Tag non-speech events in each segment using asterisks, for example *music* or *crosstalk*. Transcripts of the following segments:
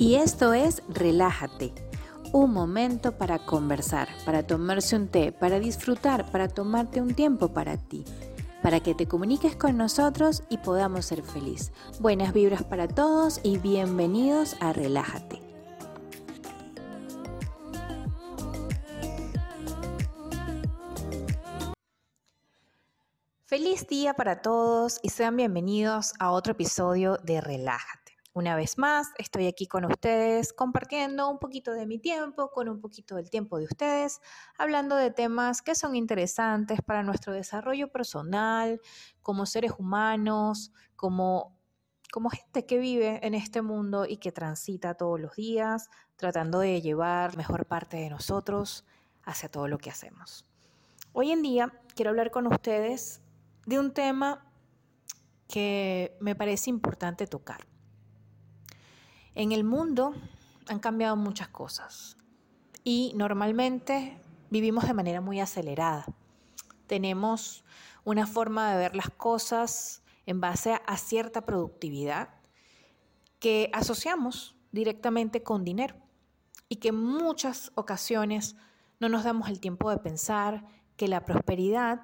Y esto es Relájate, un momento para conversar, para tomarse un té, para disfrutar, para tomarte un tiempo para ti, para que te comuniques con nosotros y podamos ser feliz. Buenas vibras para todos y bienvenidos a Relájate. Feliz día para todos y sean bienvenidos a otro episodio de Relájate. Una vez más, estoy aquí con ustedes compartiendo un poquito de mi tiempo, con un poquito del tiempo de ustedes, hablando de temas que son interesantes para nuestro desarrollo personal, como seres humanos, como, como gente que vive en este mundo y que transita todos los días, tratando de llevar mejor parte de nosotros hacia todo lo que hacemos. Hoy en día quiero hablar con ustedes de un tema que me parece importante tocar. En el mundo han cambiado muchas cosas y normalmente vivimos de manera muy acelerada. Tenemos una forma de ver las cosas en base a cierta productividad que asociamos directamente con dinero y que en muchas ocasiones no nos damos el tiempo de pensar que la prosperidad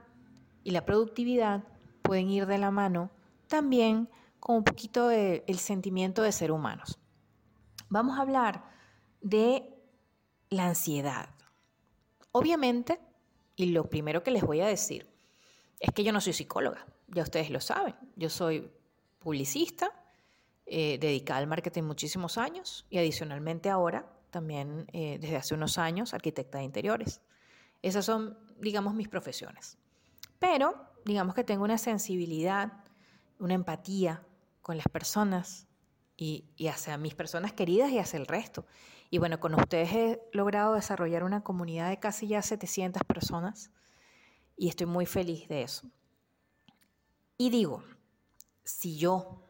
y la productividad pueden ir de la mano también con un poquito del sentimiento de ser humanos vamos a hablar de la ansiedad. Obviamente, y lo primero que les voy a decir es que yo no soy psicóloga, ya ustedes lo saben, yo soy publicista, eh, dedicada al marketing muchísimos años y adicionalmente ahora también eh, desde hace unos años arquitecta de interiores. Esas son, digamos, mis profesiones. Pero, digamos que tengo una sensibilidad, una empatía con las personas, y, hacia mis personas queridas y hacia el resto. Y bueno, con ustedes he logrado desarrollar una comunidad de casi ya 700 personas y estoy muy feliz de eso. Y digo, si yo,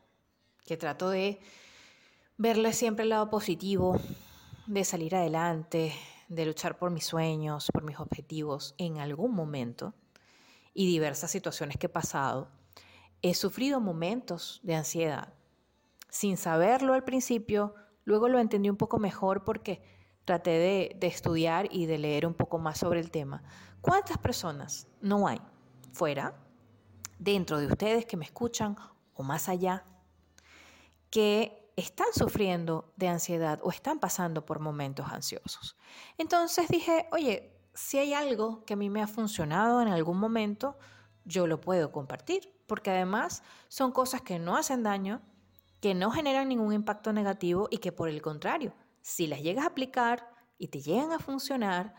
que trato de verle siempre el lado positivo, de salir adelante, de luchar por mis sueños, por mis objetivos, en algún momento, y diversas situaciones que he pasado, he sufrido momentos de ansiedad, sin saberlo al principio, luego lo entendí un poco mejor porque traté de, de, estudiar y de leer un poco más sobre el tema. ¿Cuántas personas no hay fuera, dentro de ustedes que me escuchan o más allá, que están sufriendo de ansiedad o están pasando por momentos ansiosos? Entonces dije, oye, si hay algo que a mí me ha funcionado en algún momento, yo lo puedo compartir, porque además son cosas que no hacen daño, que no generan ningún impacto negativo y que por el contrario, si las llegas a aplicar y te llegan a funcionar,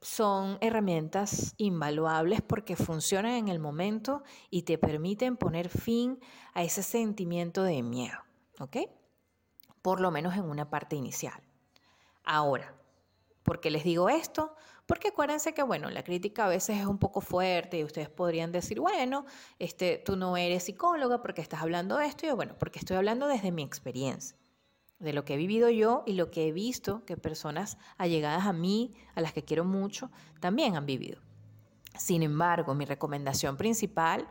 son herramientas invaluables porque funcionan en el momento y te permiten poner fin a ese sentimiento de miedo, ¿ok? Por lo menos en una parte inicial. Ahora, ¿por qué les digo esto? Porque acuérdense que, bueno, la crítica a veces es un poco fuerte y ustedes podrían decir, bueno, este, tú no eres psicóloga porque estás hablando de esto. Y yo, bueno, porque estoy hablando desde mi experiencia, de lo que he vivido yo y lo que he visto que personas allegadas a mí, a las que quiero mucho, también han vivido. Sin embargo, mi recomendación principal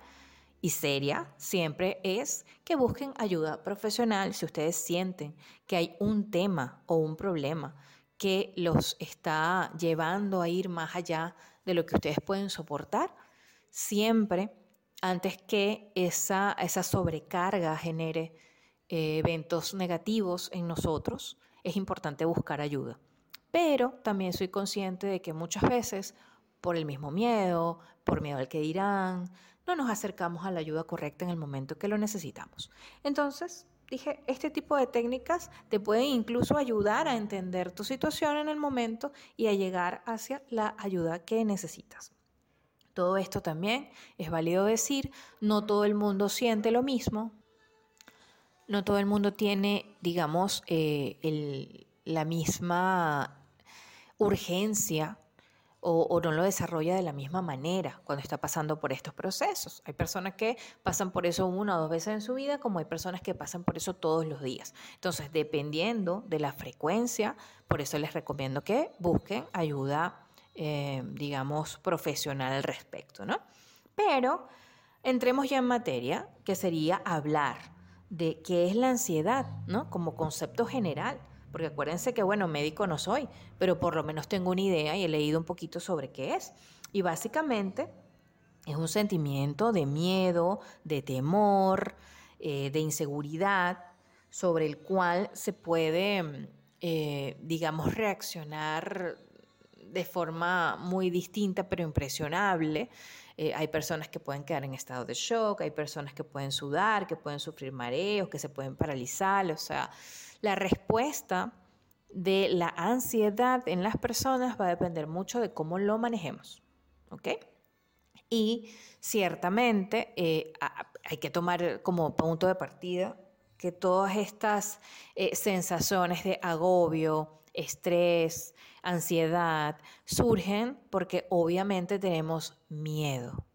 y seria siempre es que busquen ayuda profesional si ustedes sienten que hay un tema o un problema que los está llevando a ir más allá de lo que ustedes pueden soportar, siempre antes que esa, esa sobrecarga genere eh, eventos negativos en nosotros, es importante buscar ayuda. Pero también soy consciente de que muchas veces, por el mismo miedo, por miedo al que dirán, no nos acercamos a la ayuda correcta en el momento que lo necesitamos. Entonces, dije, este tipo de técnicas te pueden incluso ayudar a entender tu situación en el momento y a llegar hacia la ayuda que necesitas. Todo esto también es válido decir, no todo el mundo siente lo mismo, no todo el mundo tiene, digamos, eh, la misma urgencia o, no lo desarrolla de la misma manera cuando está pasando por estos procesos. Hay personas que pasan por eso una o dos veces en su vida, como hay personas que pasan por eso todos los días. Entonces, dependiendo de la frecuencia, por eso les recomiendo que busquen ayuda, eh, digamos, profesional al respecto, ¿no? Pero entremos ya en materia, que sería hablar de qué es la ansiedad, ¿no? Como concepto general. Porque acuérdense que, bueno, médico no soy, pero por lo menos tengo una idea y he leído un poquito sobre qué es. Y básicamente es un sentimiento de miedo, de temor, eh, de inseguridad, sobre el cual se puede, eh, digamos, reaccionar de forma muy distinta pero impresionable. Eh, hay personas que pueden quedar en estado de shock, hay personas que pueden sudar, que pueden sufrir mareos, que se pueden paralizar. O sea, la respuesta de la ansiedad en las personas va a depender mucho de cómo lo manejemos. ¿Ok? Y ciertamente eh, hay que tomar como punto de partida que todas estas eh, sensaciones de agobio, estrés, ansiedad, surgen porque obviamente tenemos miedo.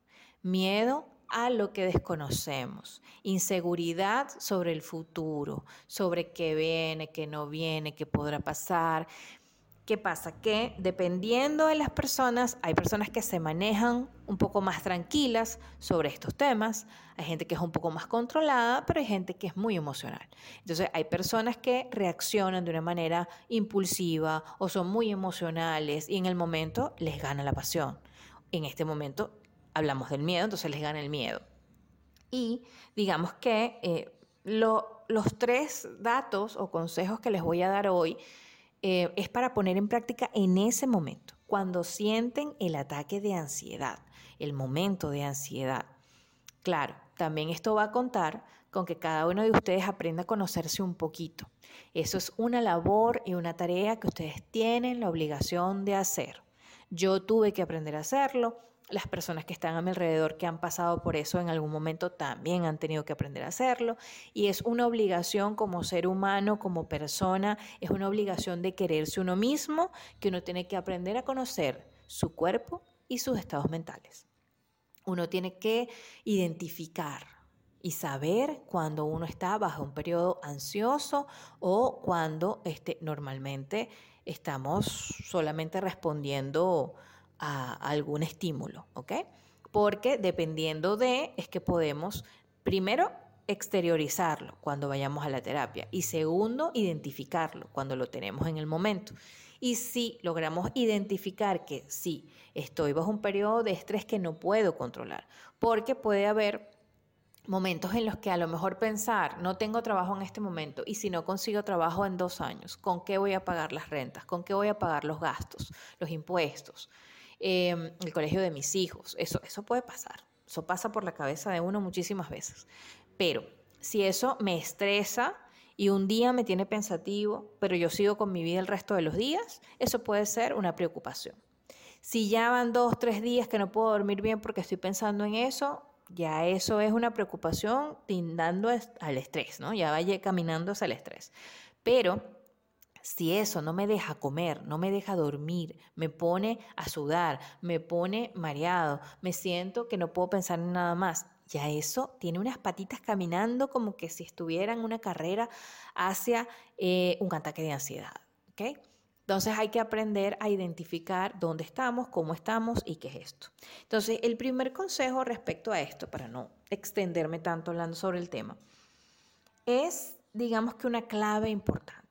Miedo a lo que desconocemos, inseguridad sobre el futuro, sobre qué viene, qué no viene, qué podrá pasar. ¿Qué pasa? Que dependiendo de las personas, hay personas que se manejan un poco más tranquilas sobre estos temas, hay gente que es un poco más controlada, pero hay gente que es muy emocional. Entonces hay personas que reaccionan de una manera impulsiva o son muy emocionales y en el momento les gana la pasión. En este momento hablamos del miedo, entonces les gana el miedo. Y digamos que eh, los tres datos o consejos que les voy a dar hoy, eh, es para poner en práctica en ese momento, cuando sienten el ataque de ansiedad, el momento de ansiedad. Claro, también esto va a contar con que cada uno de ustedes aprenda a conocerse un poquito. Eso es una labor y una tarea que ustedes tienen la obligación de hacer. Yo tuve que aprender a hacerlo, las personas que están a mi alrededor que han pasado por eso en algún momento también han tenido que aprender a hacerlo. Y es una obligación como ser humano, como persona, es una obligación de quererse uno mismo, que uno tiene que aprender a conocer su cuerpo y sus estados mentales. Uno tiene que identificar y saber cuando uno está bajo un periodo ansioso o cuando este, normalmente estamos solamente respondiendo a algún estímulo, ¿ok? Porque dependiendo de, es que podemos, primero, exteriorizarlo cuando vayamos a la terapia y segundo, identificarlo cuando lo tenemos en el momento. Y si logramos identificar que sí, estoy bajo un periodo de estrés que no puedo controlar, porque puede haber momentos en los que a lo mejor pensar, no tengo trabajo en este momento y si no consigo trabajo en dos años, ¿con qué voy a pagar las rentas? ¿Con qué voy a pagar los gastos, los impuestos? Em, el colegio de mis hijos. Eso, eso puede pasar. Eso pasa por la cabeza de uno muchísimas veces. Pero si eso me estresa y un día me tiene pensativo, pero yo sigo con mi vida el resto de los días, eso puede ser una preocupación. Si ya van dos, tres días que no puedo dormir bien porque estoy pensando en eso, ya eso es una preocupación tindando al estrés, ¿no? Ya vaya caminando hacia el estrés. Pero si eso no me deja comer, no me deja dormir, me pone a sudar, me pone mareado, me siento que no puedo pensar en nada más, ya eso tiene unas patitas caminando como que si estuviera en una carrera hacia eh, un ataque de ansiedad. Entonces hay que aprender a identificar dónde estamos, cómo estamos y qué es esto. Entonces el primer consejo respecto a esto, para no extenderme tanto hablando sobre el tema, es digamos que una clave importante.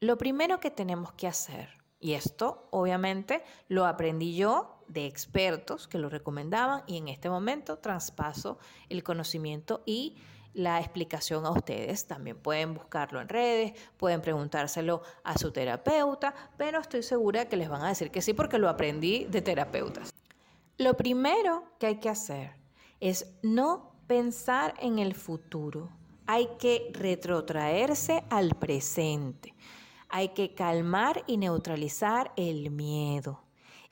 Lo primero que tenemos que hacer, y esto obviamente lo aprendí yo de expertos que lo recomendaban y en este momento traspaso el conocimiento y la explicación a ustedes. También pueden buscarlo en redes, pueden preguntárselo a su terapeuta, pero estoy segura que les van a decir que sí porque lo aprendí de terapeutas. Lo primero que hay que hacer es no pensar en el futuro. Hay que retrotraerse al presente. Hay que calmar y neutralizar el miedo.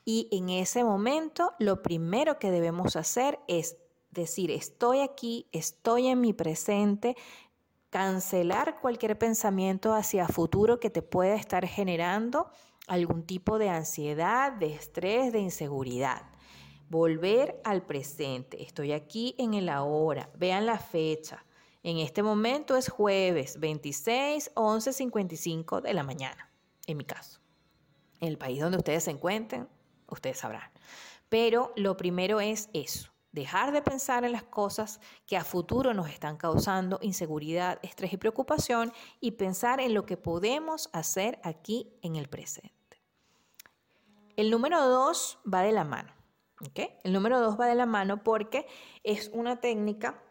Y en ese momento lo primero que debemos hacer es decir, estoy aquí, estoy en mi presente, cancelar cualquier pensamiento hacia futuro que te pueda estar generando algún tipo de ansiedad, de estrés, de inseguridad. Volver al presente. Estoy aquí en el ahora. Vean la fecha. En este momento es jueves 26, 11, 55 de la mañana, en mi caso. En el país donde ustedes se encuentren, ustedes sabrán. Pero lo primero es eso, dejar de pensar en las cosas que a futuro nos están causando inseguridad, estrés y preocupación y pensar en lo que podemos hacer aquí en el presente. El número dos va de la mano. El número dos va de la mano porque es una técnica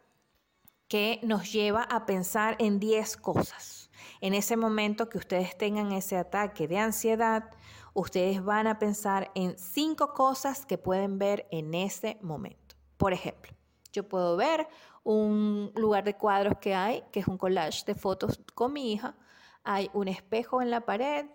que nos lleva a pensar en 10 cosas. En ese momento que ustedes tengan ese ataque de ansiedad, ustedes van a pensar en cinco cosas que pueden ver en ese momento. Por ejemplo, yo puedo ver un lugar de cuadros que hay, que es un collage de fotos con mi hija. Hay un espejo en la pared,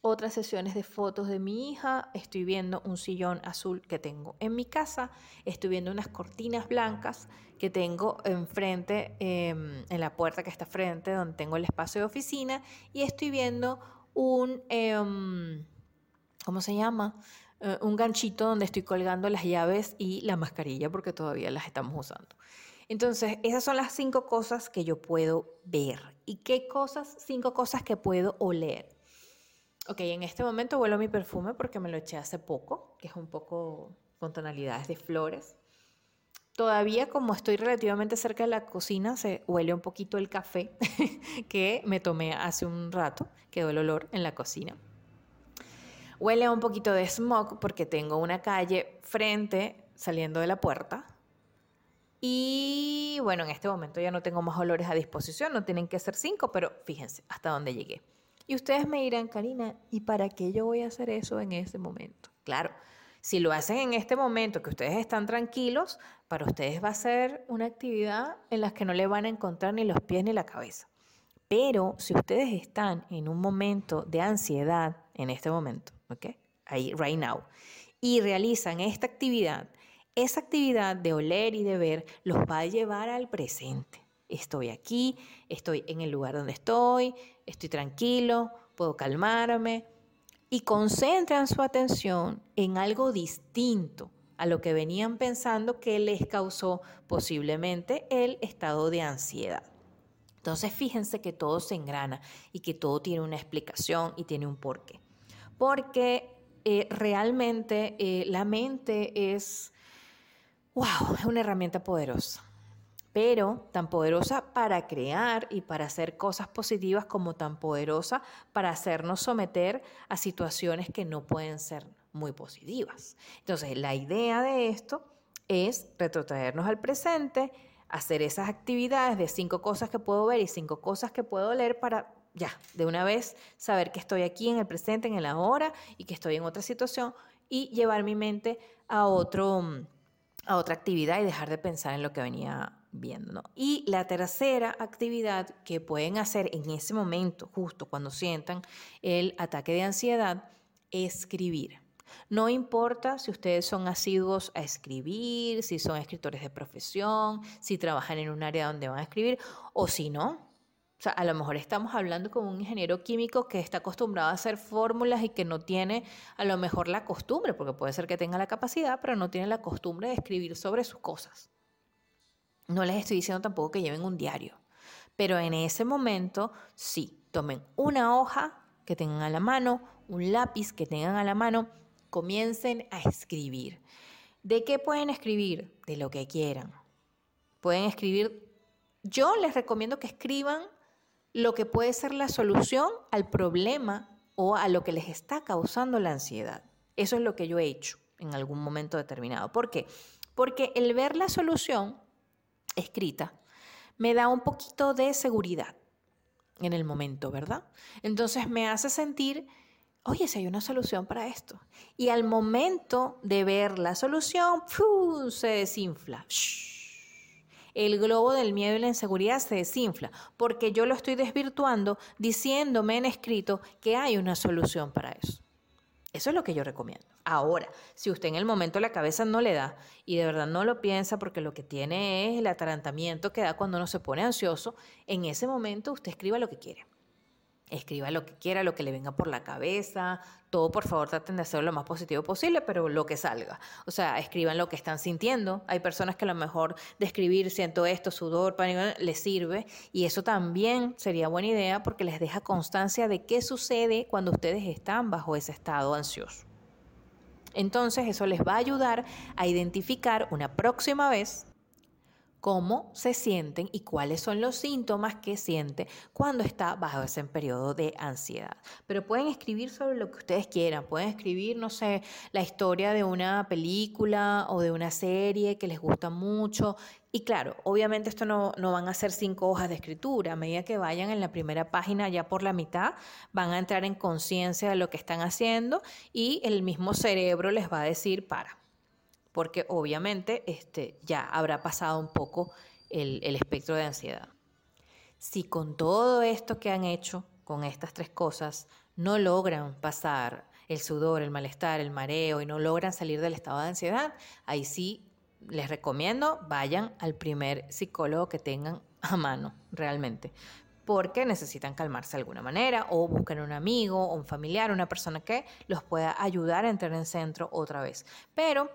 otras sesiones de fotos de mi hija, estoy viendo un sillón azul que tengo en mi casa, estoy viendo unas cortinas blancas que tengo enfrente, em, en la puerta que está frente, donde tengo el espacio de oficina, y estoy viendo un, em, ¿cómo se llama? Eh, un ganchito donde estoy colgando las llaves y la mascarilla porque todavía las estamos usando. Entonces, esas son las cinco cosas que yo puedo ver. ¿Y qué cosas? Cinco cosas que puedo oler. Ok, en este momento huelo mi perfume porque me lo eché hace poco, que es un poco con tonalidades de flores. Todavía como estoy relativamente cerca de la cocina, se huele un poquito el café *laughs* que me tomé hace un rato, quedó el olor en la cocina. Huele un poquito de smog porque tengo una calle frente saliendo de la puerta. Y bueno, en este momento ya no tengo más olores a disposición, no tienen que ser cinco, pero fíjense hasta dónde llegué. Y ustedes me dirán, Karina, ¿y para qué yo voy a hacer eso en ese momento? Claro, si lo hacen en este momento que ustedes están tranquilos, para ustedes va a ser una actividad en la que no le van a encontrar ni los pies ni la cabeza. Pero si ustedes están en un momento de ansiedad, en este momento, ¿ok? Ahí, right now, y realizan esta actividad, esa actividad de oler y de ver los va a llevar al presente. Estoy aquí, estoy en el lugar donde estoy, estoy tranquilo, puedo calmarme, y concentran su atención en algo distinto a lo que venían pensando que les causó posiblemente el estado de ansiedad. Entonces fíjense que todo se engrana y que todo tiene una explicación y tiene un porqué. Porque eh, realmente eh, la mente es, wow, es una herramienta poderosa pero tan poderosa para crear y para hacer cosas positivas como tan poderosa para hacernos someter a situaciones que no pueden ser muy positivas. Entonces, la idea de esto es retrotraernos al presente, hacer esas actividades de cinco cosas que puedo ver y cinco cosas que puedo leer para ya, de una vez saber que estoy aquí en el presente, en el ahora y que estoy en otra situación y llevar mi mente a otro a otra actividad y dejar de pensar en lo que venía Y la tercera actividad que pueden hacer en ese momento, justo cuando sientan el ataque de ansiedad, es escribir. No importa si ustedes son asiduos a escribir, si son escritores de profesión, si trabajan en un área donde van a escribir o si no. O sea, a lo mejor estamos hablando con un ingeniero químico que está acostumbrado a hacer fórmulas y que no tiene a lo mejor la costumbre, porque puede ser que tenga la capacidad, pero no tiene la costumbre de escribir sobre sus cosas. No les estoy diciendo tampoco que lleven un diario, pero en ese momento sí, tomen una hoja que tengan a la mano, un lápiz que tengan a la mano, comiencen a escribir. ¿De qué pueden escribir? De lo que quieran. Pueden escribir, yo les recomiendo que escriban lo que puede ser la solución al problema o a lo que les está causando la ansiedad. Eso es lo que yo he hecho en algún momento determinado. ¿Por qué? Porque el ver la solución escrita, me da un poquito de seguridad en el momento, ¿verdad? Entonces me hace sentir, oye, si hay una solución para esto. Y al momento de ver la solución, se desinfla. El globo del miedo y la inseguridad se desinfla, porque yo lo estoy desvirtuando diciéndome en escrito que hay una solución para eso. Eso es lo que yo recomiendo. Ahora, si usted en el momento la cabeza no le da y de verdad no lo piensa porque lo que tiene es el atarantamiento que da cuando uno se pone ansioso, en ese momento usted escriba lo que quiere. Escriba lo que quiera, lo que le venga por la cabeza, todo por favor traten de hacerlo lo más positivo posible, pero lo que salga. O sea, escriban lo que están sintiendo. Hay personas que a lo mejor de escribir siento esto, sudor, pánico, les sirve y eso también sería buena idea porque les deja constancia de qué sucede cuando ustedes están bajo ese estado ansioso. Entonces eso les va a ayudar a identificar una próxima vez cómo se sienten y cuáles son los síntomas que siente cuando está bajo ese periodo de ansiedad. Pero pueden escribir sobre lo que ustedes quieran, pueden escribir, no sé, la historia de una película o de una serie que les gusta mucho. Y claro, obviamente esto no, no van a ser cinco hojas de escritura, a medida que vayan en la primera página ya por la mitad, van a entrar en conciencia de lo que están haciendo y el mismo cerebro les va a decir, para, porque obviamente este, ya habrá pasado un poco el, el espectro de ansiedad. Si con todo esto que han hecho, con estas tres cosas, no logran pasar el sudor, el malestar, el mareo y no logran salir del estado de ansiedad, ahí sí les recomiendo vayan al primer psicólogo que tengan a mano, realmente, porque necesitan calmarse de alguna manera o busquen un amigo un familiar, una persona que los pueda ayudar a entrar en centro otra vez. Pero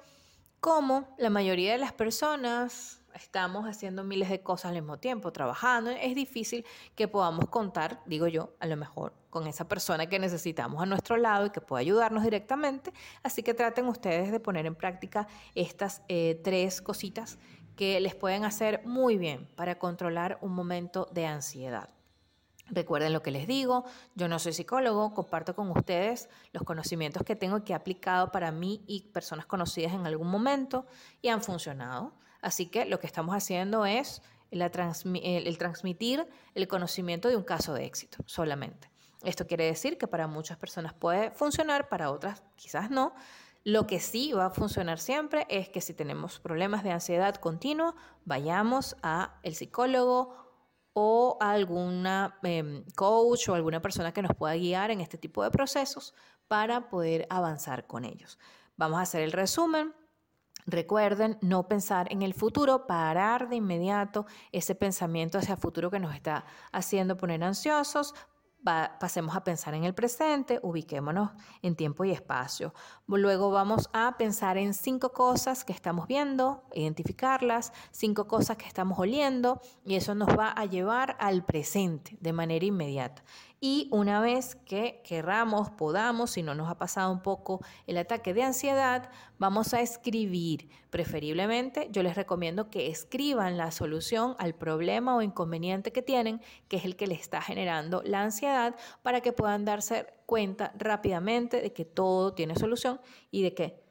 como la mayoría de las personas estamos haciendo miles de cosas al mismo tiempo, trabajando, es difícil que podamos contar, digo yo, a lo mejor con esa persona que necesitamos a nuestro lado y que pueda ayudarnos directamente. Así que traten ustedes de poner en práctica estas eh, tres cositas que les pueden hacer muy bien para controlar un momento de ansiedad. Recuerden lo que les digo, yo no soy psicólogo, comparto con ustedes los conocimientos que tengo que he aplicado para mí y personas conocidas en algún momento y han funcionado. Así que lo que estamos haciendo es el, transmitir el conocimiento de un caso de éxito solamente. Esto quiere decir que para muchas personas puede funcionar, para otras quizás no. Lo que sí va a funcionar siempre es que si tenemos problemas de ansiedad continua, vayamos a el psicólogo o alguna em, coach o alguna persona que nos pueda guiar en este tipo de procesos para poder avanzar con ellos. Vamos a hacer el resumen. Recuerden no pensar en el futuro, parar de inmediato ese pensamiento hacia el futuro que nos está haciendo poner ansiosos, pasemos a pensar en el presente, ubiquémonos en tiempo y espacio. Luego vamos a pensar en cinco cosas que estamos viendo, identificarlas, cinco cosas que estamos oliendo y eso nos va a llevar al presente de manera inmediata. Y una vez que querramos, podamos, si no nos ha pasado un poco el ataque de ansiedad, vamos a escribir. Preferiblemente, yo les recomiendo que escriban la solución al problema o inconveniente que tienen, que es el que les está generando la ansiedad, para que puedan darse cuenta rápidamente de que todo tiene solución y de que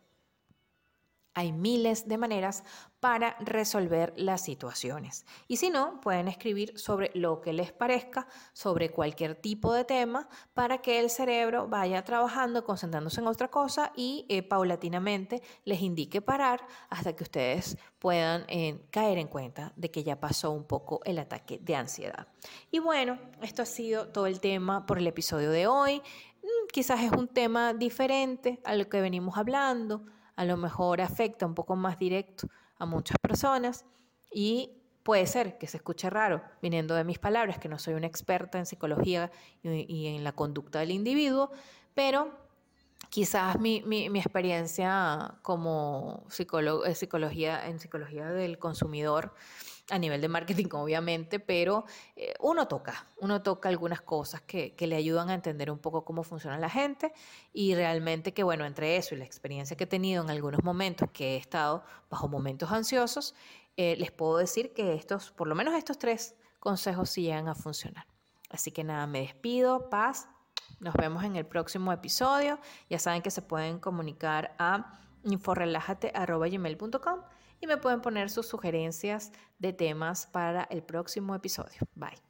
hay miles de maneras para resolver las situaciones. Y si no, pueden escribir sobre lo que les parezca, sobre cualquier tipo de tema, para que el cerebro vaya trabajando, concentrándose en otra cosa y eh, paulatinamente les indique parar hasta que ustedes puedan eh, caer en cuenta de que ya pasó un poco el ataque de ansiedad. Y bueno, esto ha sido todo el tema por el episodio de hoy. Mm, quizás es un tema diferente a lo que venimos hablando a lo mejor afecta un poco más directo a muchas personas y puede ser que se escuche raro viniendo de mis palabras, que no soy una experta en psicología y, en la conducta del individuo, pero quizás mi, experiencia como psicólogo, eh, en psicología del consumidor a nivel de marketing, *laughs* obviamente, pero eh, uno toca, uno toca algunas cosas que, le ayudan a entender un poco cómo funciona la gente y realmente que, bueno, entre eso y la experiencia que he tenido en algunos momentos que he estado bajo momentos ansiosos, eh, les puedo decir que estos, por lo menos estos tres consejos sí llegan a funcionar. Así que nada, me despido, paz, nos vemos en el próximo episodio. Ya saben que se pueden comunicar a inforelájate.com y me pueden poner sus sugerencias de temas para el próximo episodio. Bye.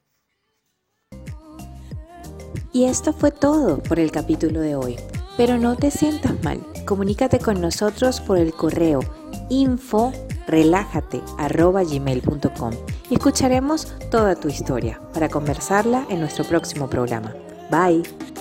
Y esto fue todo por el capítulo de hoy. Pero no te sientas mal. Comunícate con nosotros por el correo info y escucharemos toda tu historia para conversarla en nuestro próximo programa. Bye.